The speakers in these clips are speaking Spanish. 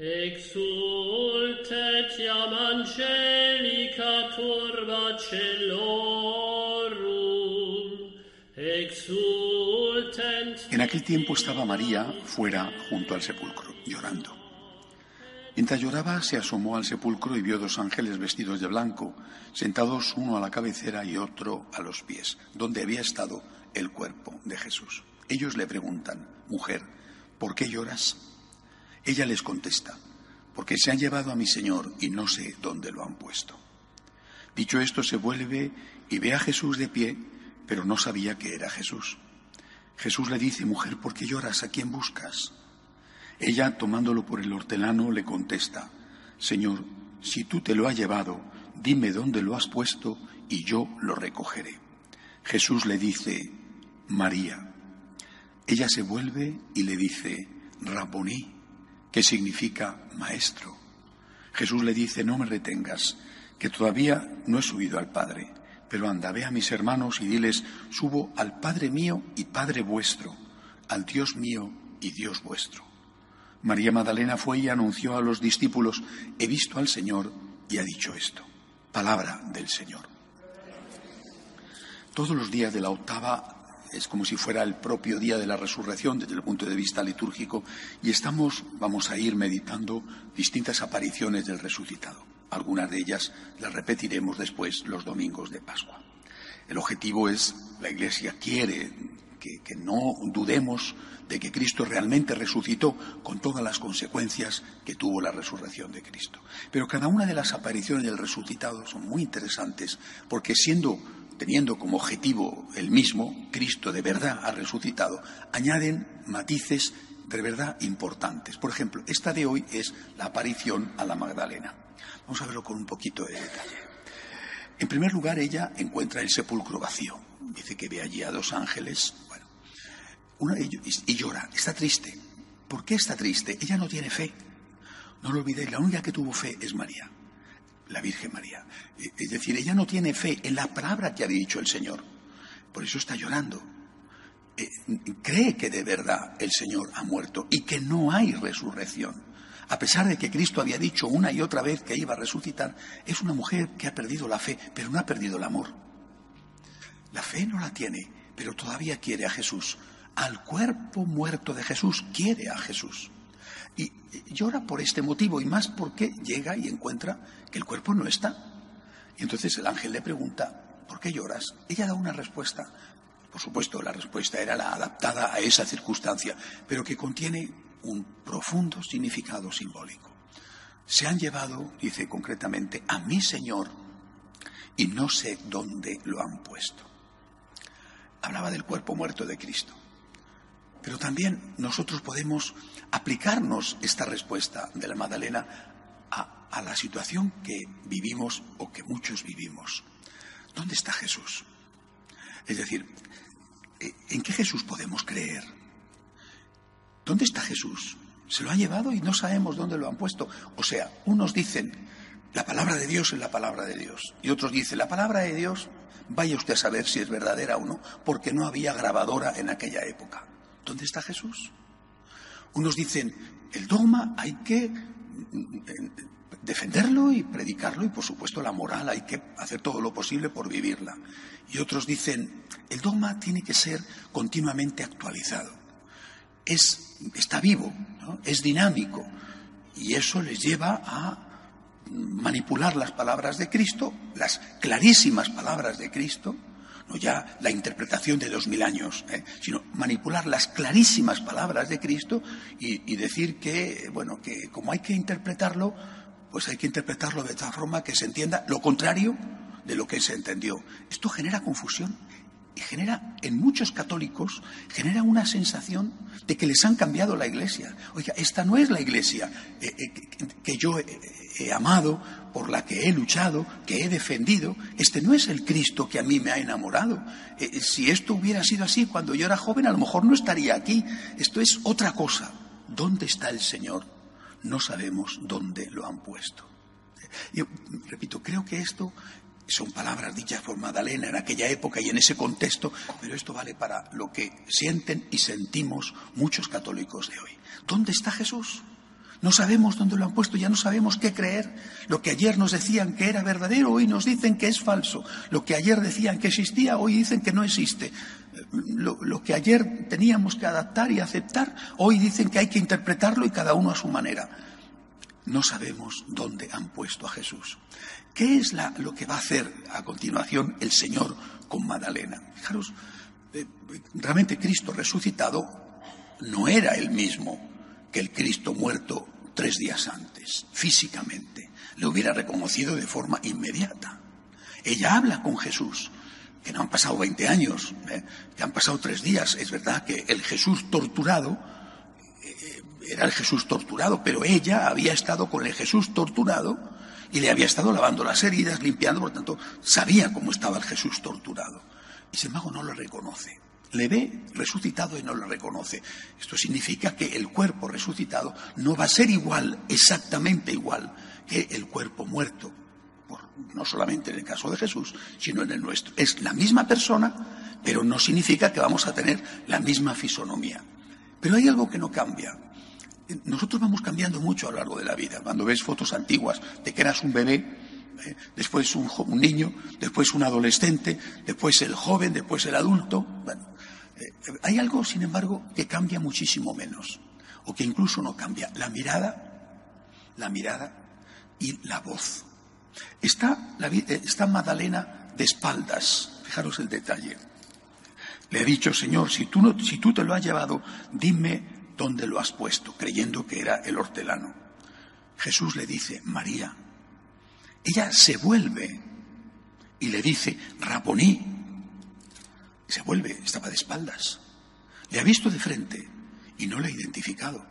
Exultet iam angelica turba celorum, exultent... En aquel tiempo estaba María fuera junto al sepulcro, llorando. Mientras lloraba, se asomó al sepulcro y vio dos ángeles vestidos de blanco, sentados uno a la cabecera y otro a los pies, donde había estado el cuerpo de Jesús. Ellos le preguntan, mujer, ¿por qué lloras? Ella les contesta, porque se han llevado a mi Señor y no sé dónde lo han puesto. Dicho esto, se vuelve y ve a Jesús de pie, pero no sabía que era Jesús. Jesús le dice, mujer, ¿por qué lloras? ¿A quién buscas? Ella, tomándolo por el hortelano, le contesta, Señor, si tú te lo has llevado, dime dónde lo has puesto y yo lo recogeré. Jesús le dice, María. Ella se vuelve y le dice, Raboní, que significa maestro. Jesús le dice, no me retengas, que todavía no he subido al Padre, pero anda, ve a mis hermanos y diles, subo al Padre mío y Padre vuestro, al Dios mío y Dios vuestro. María Magdalena fue y anunció a los discípulos, he visto al Señor y ha dicho esto. Palabra del Señor. Todos los días de la octava es como si fuera el propio día de la resurrección desde el punto de vista litúrgico y estamos, vamos a ir meditando distintas apariciones del resucitado. Algunas de ellas las repetiremos después los domingos de Pascua. El objetivo es, la Iglesia quiere que, que no dudemos de que Cristo realmente resucitó con todas las consecuencias que tuvo la resurrección de Cristo. Pero cada una de las apariciones del resucitado son muy interesantes porque siendo teniendo como objetivo el mismo, Cristo de verdad ha resucitado, añaden matices de verdad importantes. Por ejemplo, esta de hoy es la aparición a la Magdalena. Vamos a verlo con un poquito de detalle. En primer lugar, ella encuentra el sepulcro vacío. Dice que ve allí a dos ángeles. Bueno, ellos, y llora, está triste. ¿Por qué está triste? Ella no tiene fe. No lo olvidéis, la única que tuvo fe es María la Virgen María. Eh, es decir, ella no tiene fe en la palabra que ha dicho el Señor. Por eso está llorando. Eh, cree que de verdad el Señor ha muerto y que no hay resurrección. A pesar de que Cristo había dicho una y otra vez que iba a resucitar, es una mujer que ha perdido la fe, pero no ha perdido el amor. La fe no la tiene, pero todavía quiere a Jesús. Al cuerpo muerto de Jesús quiere a Jesús. Y llora por este motivo y más porque llega y encuentra que el cuerpo no está. Y entonces el ángel le pregunta, ¿por qué lloras? Ella da una respuesta. Por supuesto, la respuesta era la adaptada a esa circunstancia, pero que contiene un profundo significado simbólico. Se han llevado, dice concretamente, a mi Señor y no sé dónde lo han puesto. Hablaba del cuerpo muerto de Cristo. Pero también nosotros podemos aplicarnos esta respuesta de la Magdalena a, a, la situación que vivimos o que muchos vivimos. ¿Dónde está Jesús? Es decir, eh, ¿en qué Jesús podemos creer? ¿Dónde está Jesús? Se lo ha llevado y no sabemos dónde lo han puesto. O sea, unos dicen, la palabra de Dios es la palabra de Dios. Y otros dicen, la palabra de Dios, vaya usted a saber si es verdadera o no, porque no había grabadora en aquella época. ¿Dónde está Jesús? Unos dicen, el dogma hay que defenderlo y predicarlo y por supuesto la moral hay que hacer todo lo posible por vivirla. Y otros dicen, el dogma tiene que ser continuamente actualizado. Es, está vivo, es dinámico y eso les lleva a manipular las palabras de Cristo, las clarísimas palabras de Cristo, no ya la interpretación de dos mil años, ¿eh? sino manipular las clarísimas palabras de Cristo y, y, decir que, bueno, que como hay que interpretarlo, pues hay que interpretarlo de tal forma que se entienda lo contrario de lo que se entendió. Esto genera confusión y genera en muchos católicos genera una sensación de que les han cambiado la iglesia. Oiga, esta no es la iglesia eh, eh, que yo he amado, por la que he luchado, que he defendido. Este no es el Cristo que a mí me ha enamorado. Eh, si esto hubiera sido así cuando yo era joven, a lo mejor no estaría aquí. Esto es otra cosa. ¿Dónde está el Señor? No sabemos dónde lo han puesto. Yo repito, creo que esto son palabras dichas por Magdalena en aquella época y en ese contexto, pero esto vale para lo que sienten y sentimos muchos católicos de hoy. ¿Dónde está Jesús? No sabemos dónde lo han puesto, ya no sabemos qué creer. Lo que ayer nos decían que era verdadero, hoy nos dicen que es falso. Lo que ayer decían que existía, hoy dicen que no existe. Lo, lo, que ayer teníamos que adaptar y aceptar, hoy dicen que hay que interpretarlo y cada uno a su manera. No sabemos dónde han puesto a Jesús. ¿Qué es la, lo que va a hacer a continuación el Señor con Magdalena? Fijaros, eh, realmente Cristo resucitado no era el mismo que el Cristo muerto tres días antes, físicamente. Le hubiera reconocido de forma inmediata. Ella habla con Jesús, que no han pasado 20 años, ¿eh? que han pasado tres días. Es verdad que el Jesús torturado eh, era el Jesús torturado, pero ella había estado con el Jesús torturado y le había estado lavando las heridas, limpiando, por lo tanto, sabía cómo estaba el Jesús torturado. Y sin embargo no lo reconoce. Le ve resucitado y no lo reconoce. Esto significa que el cuerpo resucitado no va a ser igual, exactamente igual, que el cuerpo muerto. Por, no solamente en el caso de Jesús, sino en el nuestro. Es la misma persona, pero no significa que vamos a tener la misma fisonomía. Pero hay algo que no cambia. Nosotros vamos cambiando mucho a lo largo de la vida. Cuando ves fotos antiguas de que eras un bebé, ¿eh? después un, niño, después un adolescente, después el joven, después el adulto. Eh, hay algo, sin embargo, que cambia muchísimo menos, o que incluso no cambia. La mirada, la mirada y la voz. Está, la, eh, está Magdalena de espaldas, fijaros el detalle. Le ha dicho, Señor, si tú, no, si tú te lo has llevado, dime dónde lo has puesto, creyendo que era el hortelano. Jesús le dice, María. Ella se vuelve y le dice, Raponí, se vuelve, estaba de espaldas. Le ha visto de frente y no le ha identificado.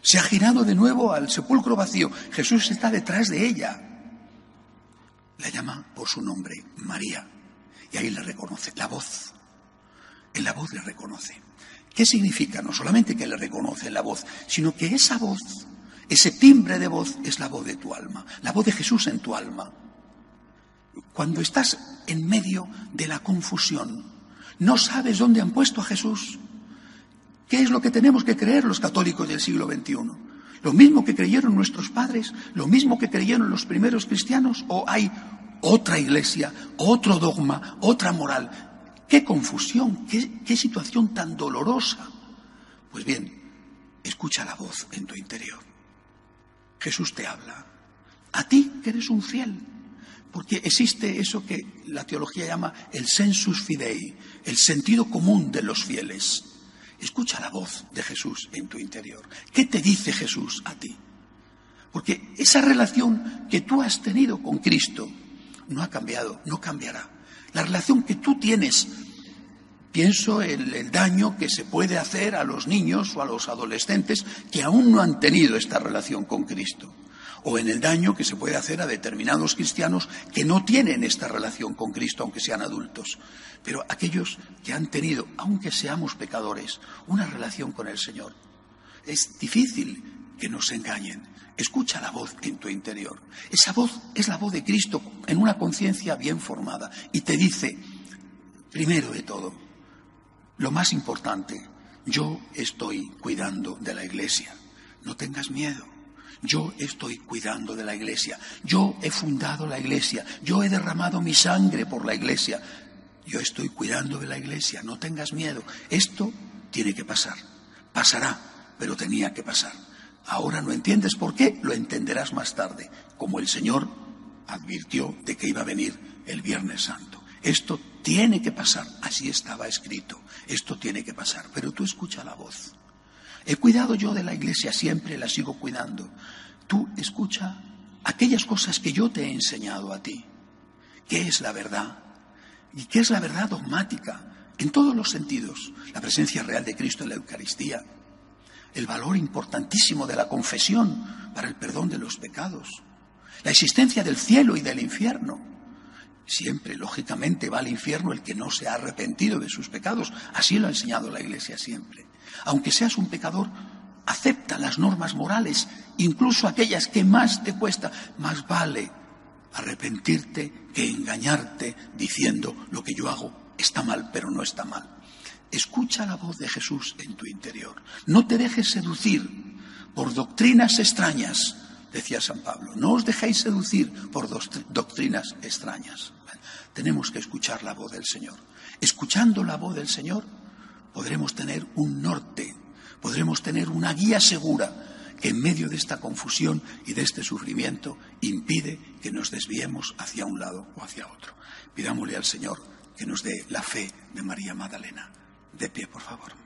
Se ha girado de nuevo al sepulcro vacío. Jesús está detrás de ella. La llama por su nombre, María. Y ahí le reconoce la voz. En la voz le reconoce. ¿Qué significa? No solamente que le reconoce la voz, sino que esa voz, ese timbre de voz es la voz de tu alma, la voz de Jesús en tu alma. Cuando estás en medio de la confusión, no sabes dónde han puesto a Jesús. ¿Qué es lo que tenemos que creer los católicos del siglo XXI? ¿Lo mismo que creyeron nuestros padres? ¿Lo mismo que creyeron los primeros cristianos? ¿O hay otra iglesia, otro dogma, otra moral? ¡Qué confusión! Qué, ¡Qué, situación tan dolorosa! Pues bien, escucha la voz en tu interior. Jesús te habla. A ti que eres un fiel, porque existe eso que la teología llama el sensus fidei, el sentido común de los fieles. Escucha la voz de Jesús en tu interior. ¿Qué te dice Jesús a ti? Porque esa relación que tú has tenido con Cristo no ha cambiado, no cambiará. La relación que tú tienes, pienso en el daño que se puede hacer a los niños o a los adolescentes que aún no han tenido esta relación con Cristo o en el daño que se puede hacer a determinados cristianos que no tienen esta relación con Cristo, aunque sean adultos. Pero aquellos que han tenido, aunque seamos pecadores, una relación con el Señor. Es difícil que nos engañen. Escucha la voz en tu interior. Esa voz es la voz de Cristo en una conciencia bien formada y te dice, primero de todo, lo más importante, yo estoy cuidando de la iglesia. No tengas miedo. Yo estoy cuidando de la iglesia. Yo he fundado la iglesia. Yo he derramado mi sangre por la iglesia. Yo estoy cuidando de la iglesia. No tengas miedo. Esto tiene que pasar. Pasará, pero tenía que pasar. Ahora no entiendes por qué, lo entenderás más tarde, como el Señor advirtió de que iba a venir el Viernes Santo. Esto tiene que pasar, así estaba escrito. Esto tiene que pasar, pero tú escucha la voz. He cuidado yo de la iglesia siempre, la sigo cuidando. Tú escucha aquellas cosas que yo te he enseñado a ti. ¿Qué es la verdad? ¿Y qué es la verdad dogmática? en todos los sentidos, la presencia real de Cristo en la Eucaristía, el valor importantísimo de la confesión para el perdón de los pecados, la existencia del cielo y del infierno. Siempre, lógicamente, va al infierno el que no se ha arrepentido de sus pecados. Así lo ha enseñado la Iglesia siempre. Aunque seas un pecador, acepta las normas morales, incluso aquellas que más te cuesta. Más vale arrepentirte que engañarte diciendo lo que yo hago está mal, pero no está mal. Escucha la voz de Jesús en tu interior. No te dejes seducir por doctrinas extrañas, decía San Pablo. No os dejéis seducir por doctrinas extrañas. Tenemos que escuchar la voz del Señor. Escuchando la voz del Señor podremos tener un norte, podremos tener una guía segura que en medio de esta confusión y de este sufrimiento impide que nos desviemos hacia un lado o hacia otro. Pidámosle al Señor que nos dé la fe de María Magdalena. De pie, por favor.